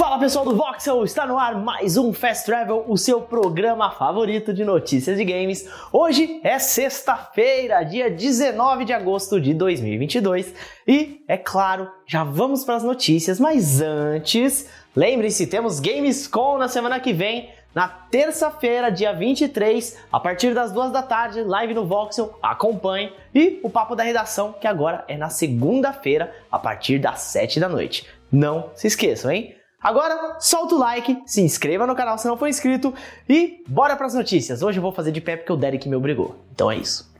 Fala pessoal do Voxel, está no ar mais um Fast Travel, o seu programa favorito de notícias de games. Hoje é sexta-feira, dia 19 de agosto de 2022 e, é claro, já vamos para as notícias, mas antes, lembre-se, temos Gamescom na semana que vem, na terça-feira, dia 23, a partir das duas da tarde, live no Voxel, acompanhe. E o Papo da Redação, que agora é na segunda-feira, a partir das 7 da noite. Não se esqueçam, hein? Agora, solta o like, se inscreva no canal se não for inscrito e bora para as notícias. Hoje eu vou fazer de pé porque o Derek me obrigou. Então é isso.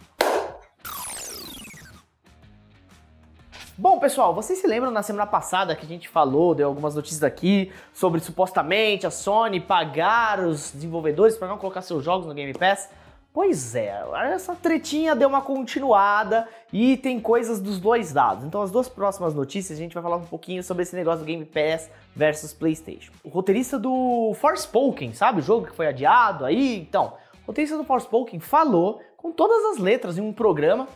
Bom, pessoal, vocês se lembram na semana passada que a gente falou, deu algumas notícias aqui sobre supostamente a Sony pagar os desenvolvedores para não colocar seus jogos no Game Pass? Pois é, essa tretinha deu uma continuada e tem coisas dos dois lados. Então, as duas próximas notícias a gente vai falar um pouquinho sobre esse negócio do Game Pass versus PlayStation. O roteirista do Forspoken, sabe? O jogo que foi adiado aí. Então, o roteirista do Forspoken falou com todas as letras em um programa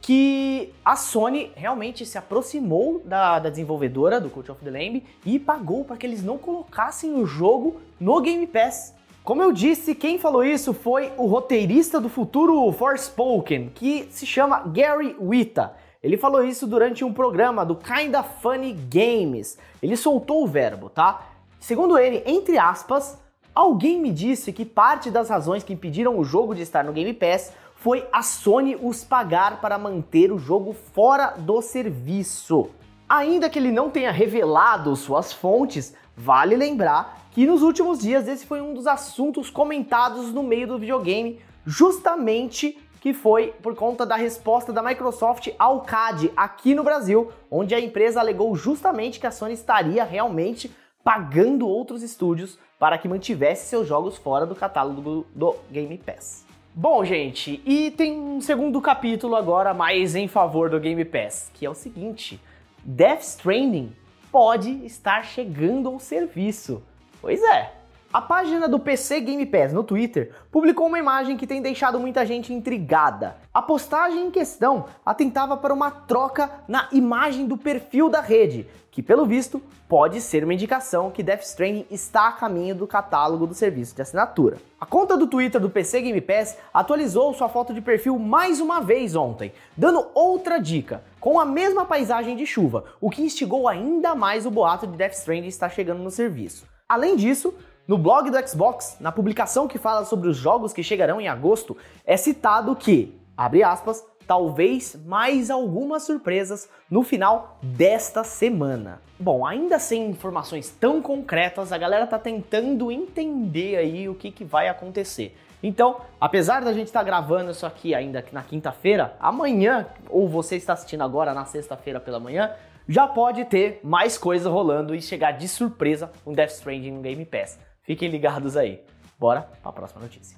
que a Sony realmente se aproximou da, da desenvolvedora do Cult of the Lamb e pagou para que eles não colocassem o jogo no Game Pass. Como eu disse, quem falou isso foi o roteirista do futuro Forspoken, que se chama Gary Wita. Ele falou isso durante um programa do Kinda Funny Games. Ele soltou o verbo, tá? Segundo ele, entre aspas, alguém me disse que parte das razões que impediram o jogo de estar no Game Pass foi a Sony os pagar para manter o jogo fora do serviço. Ainda que ele não tenha revelado suas fontes, vale lembrar que nos últimos dias esse foi um dos assuntos comentados no meio do videogame, justamente que foi por conta da resposta da Microsoft ao CAD aqui no Brasil, onde a empresa alegou justamente que a Sony estaria realmente pagando outros estúdios para que mantivesse seus jogos fora do catálogo do Game Pass. Bom, gente, e tem um segundo capítulo agora mais em favor do Game Pass, que é o seguinte: Death Stranding pode estar chegando ao serviço. Pois é. A página do PC Game Pass no Twitter publicou uma imagem que tem deixado muita gente intrigada. A postagem em questão atentava para uma troca na imagem do perfil da rede, que pelo visto pode ser uma indicação que Death Stranding está a caminho do catálogo do serviço de assinatura. A conta do Twitter do PC Game Pass atualizou sua foto de perfil mais uma vez ontem, dando outra dica, com a mesma paisagem de chuva, o que instigou ainda mais o boato de Death Stranding estar chegando no serviço. Além disso, no blog do Xbox, na publicação que fala sobre os jogos que chegarão em agosto, é citado que, abre aspas, talvez mais algumas surpresas no final desta semana. Bom, ainda sem informações tão concretas, a galera tá tentando entender aí o que, que vai acontecer. Então, apesar da gente estar tá gravando isso aqui ainda na quinta-feira, amanhã, ou você está assistindo agora na sexta-feira pela manhã, já pode ter mais coisa rolando e chegar de surpresa um Death Stranding no Game Pass. Fiquem ligados aí. Bora para a próxima notícia.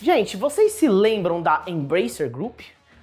Gente, vocês se lembram da Embracer Group?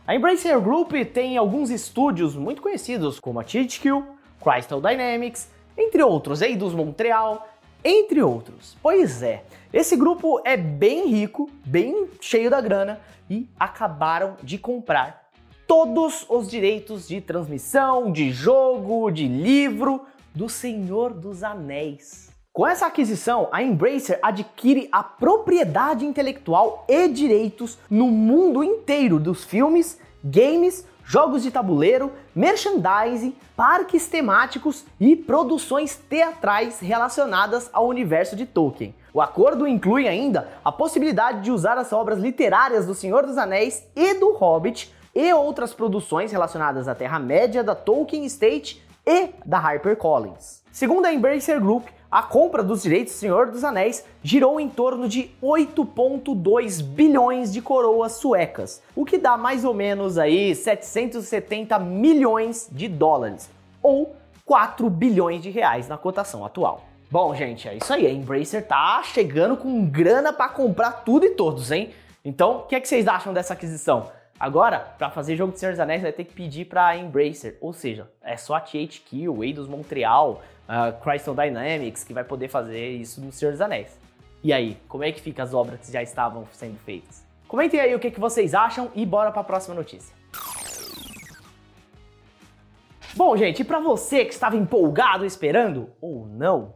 A Embracer Group tem alguns estúdios muito conhecidos, como a THQ, Crystal Dynamics, entre outros, Eidos Montreal, entre outros. Pois é, esse grupo é bem rico, bem cheio da grana e acabaram de comprar todos os direitos de transmissão, de jogo, de livro do Senhor dos Anéis. Com essa aquisição, a Embracer adquire a propriedade intelectual e direitos no mundo inteiro dos filmes, games, jogos de tabuleiro, merchandising, parques temáticos e produções teatrais relacionadas ao universo de Tolkien. O acordo inclui ainda a possibilidade de usar as obras literárias do Senhor dos Anéis e do Hobbit e outras produções relacionadas à Terra-média da Tolkien Estate e da HarperCollins. Segundo a Embracer Group, a compra dos direitos do Senhor dos Anéis girou em torno de 8,2 bilhões de coroas suecas, o que dá mais ou menos aí 770 milhões de dólares, ou 4 bilhões de reais na cotação atual. Bom, gente, é isso aí. A Embracer tá chegando com grana para comprar tudo e todos, hein? Então, o que, é que vocês acham dessa aquisição? Agora, para fazer jogo de Senhor dos Anéis, vai ter que pedir para Embracer, ou seja, é só a THQ, Eidos Montreal, a Crystal Dynamics que vai poder fazer isso no Senhor dos Anéis. E aí, como é que fica as obras que já estavam sendo feitas? Comentem aí o que, que vocês acham e bora para a próxima notícia. Bom, gente, e para você que estava empolgado esperando ou não,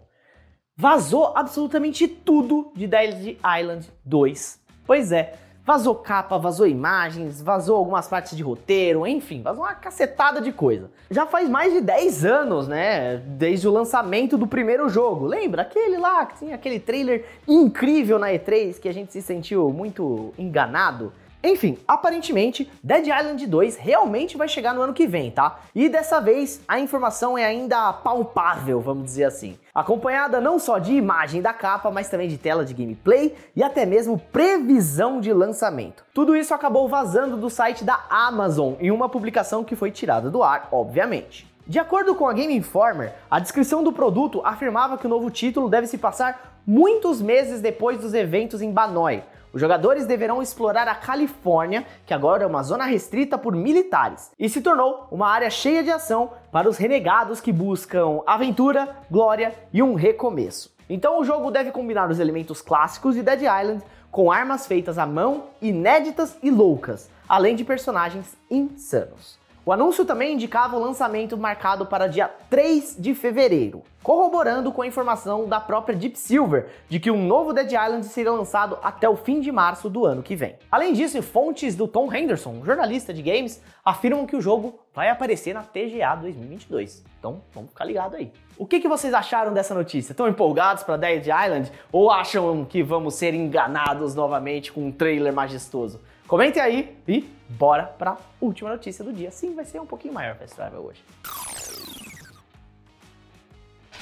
vazou absolutamente tudo de Dead Island 2. Pois é, vazou capa, vazou imagens, vazou algumas partes de roteiro, enfim, vazou uma cacetada de coisa. Já faz mais de 10 anos, né, desde o lançamento do primeiro jogo. Lembra aquele lá que tinha aquele trailer incrível na E3 que a gente se sentiu muito enganado? Enfim, aparentemente, Dead Island 2 realmente vai chegar no ano que vem, tá? E dessa vez a informação é ainda palpável, vamos dizer assim. Acompanhada não só de imagem da capa, mas também de tela de gameplay e até mesmo previsão de lançamento. Tudo isso acabou vazando do site da Amazon em uma publicação que foi tirada do ar, obviamente. De acordo com a Game Informer, a descrição do produto afirmava que o novo título deve se passar muitos meses depois dos eventos em Banoi, os jogadores deverão explorar a Califórnia, que agora é uma zona restrita por militares, e se tornou uma área cheia de ação para os renegados que buscam aventura, glória e um recomeço. Então o jogo deve combinar os elementos clássicos de Dead Island com armas feitas à mão, inéditas e loucas, além de personagens insanos. O anúncio também indicava o lançamento marcado para dia 3 de fevereiro, corroborando com a informação da própria Deep Silver de que um novo Dead Island seria lançado até o fim de março do ano que vem. Além disso, fontes do Tom Henderson, jornalista de games, afirmam que o jogo vai aparecer na TGA 2022. Então, vamos ficar ligado aí. O que, que vocês acharam dessa notícia? Estão empolgados para Dead Island ou acham que vamos ser enganados novamente com um trailer majestoso? Comentem aí e bora pra última notícia do dia. Sim, vai ser um pouquinho maior Fast Travel hoje.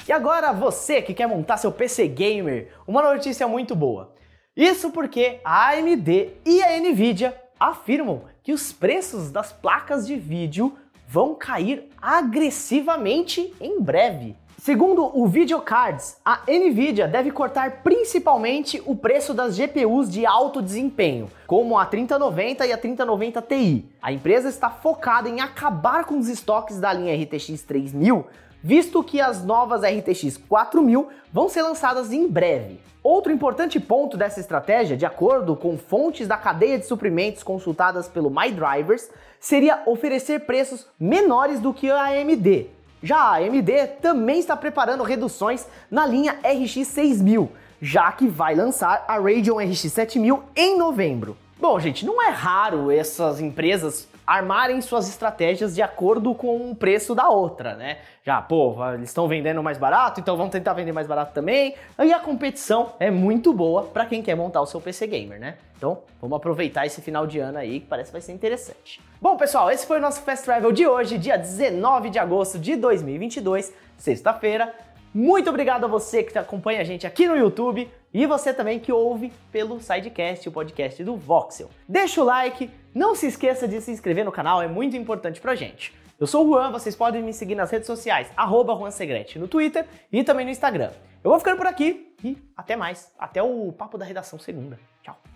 E agora você que quer montar seu PC gamer, uma notícia muito boa. Isso porque a AMD e a Nvidia afirmam que os preços das placas de vídeo vão cair agressivamente em breve. Segundo o Videocards, a Nvidia deve cortar principalmente o preço das GPUs de alto desempenho, como a 3090 e a 3090 Ti. A empresa está focada em acabar com os estoques da linha RTX 3000, visto que as novas RTX 4000 vão ser lançadas em breve. Outro importante ponto dessa estratégia, de acordo com fontes da cadeia de suprimentos consultadas pelo MyDrivers, seria oferecer preços menores do que a AMD, já a AMD também está preparando reduções na linha RX 6000, já que vai lançar a Radeon RX 7000 em novembro. Bom, gente, não é raro essas empresas armarem suas estratégias de acordo com o preço da outra, né? Já, pô, eles estão vendendo mais barato, então vamos tentar vender mais barato também. E a competição é muito boa para quem quer montar o seu PC gamer, né? Então, vamos aproveitar esse final de ano aí que parece que vai ser interessante. Bom, pessoal, esse foi o nosso Fast Travel de hoje, dia 19 de agosto de 2022, sexta-feira. Muito obrigado a você que acompanha a gente aqui no YouTube e você também que ouve pelo Sidecast, o podcast do Voxel. Deixa o like, não se esqueça de se inscrever no canal, é muito importante pra gente. Eu sou o Juan, vocês podem me seguir nas redes sociais, arroba Juan Segrete, no Twitter e também no Instagram. Eu vou ficando por aqui e até mais. Até o Papo da Redação segunda. Tchau.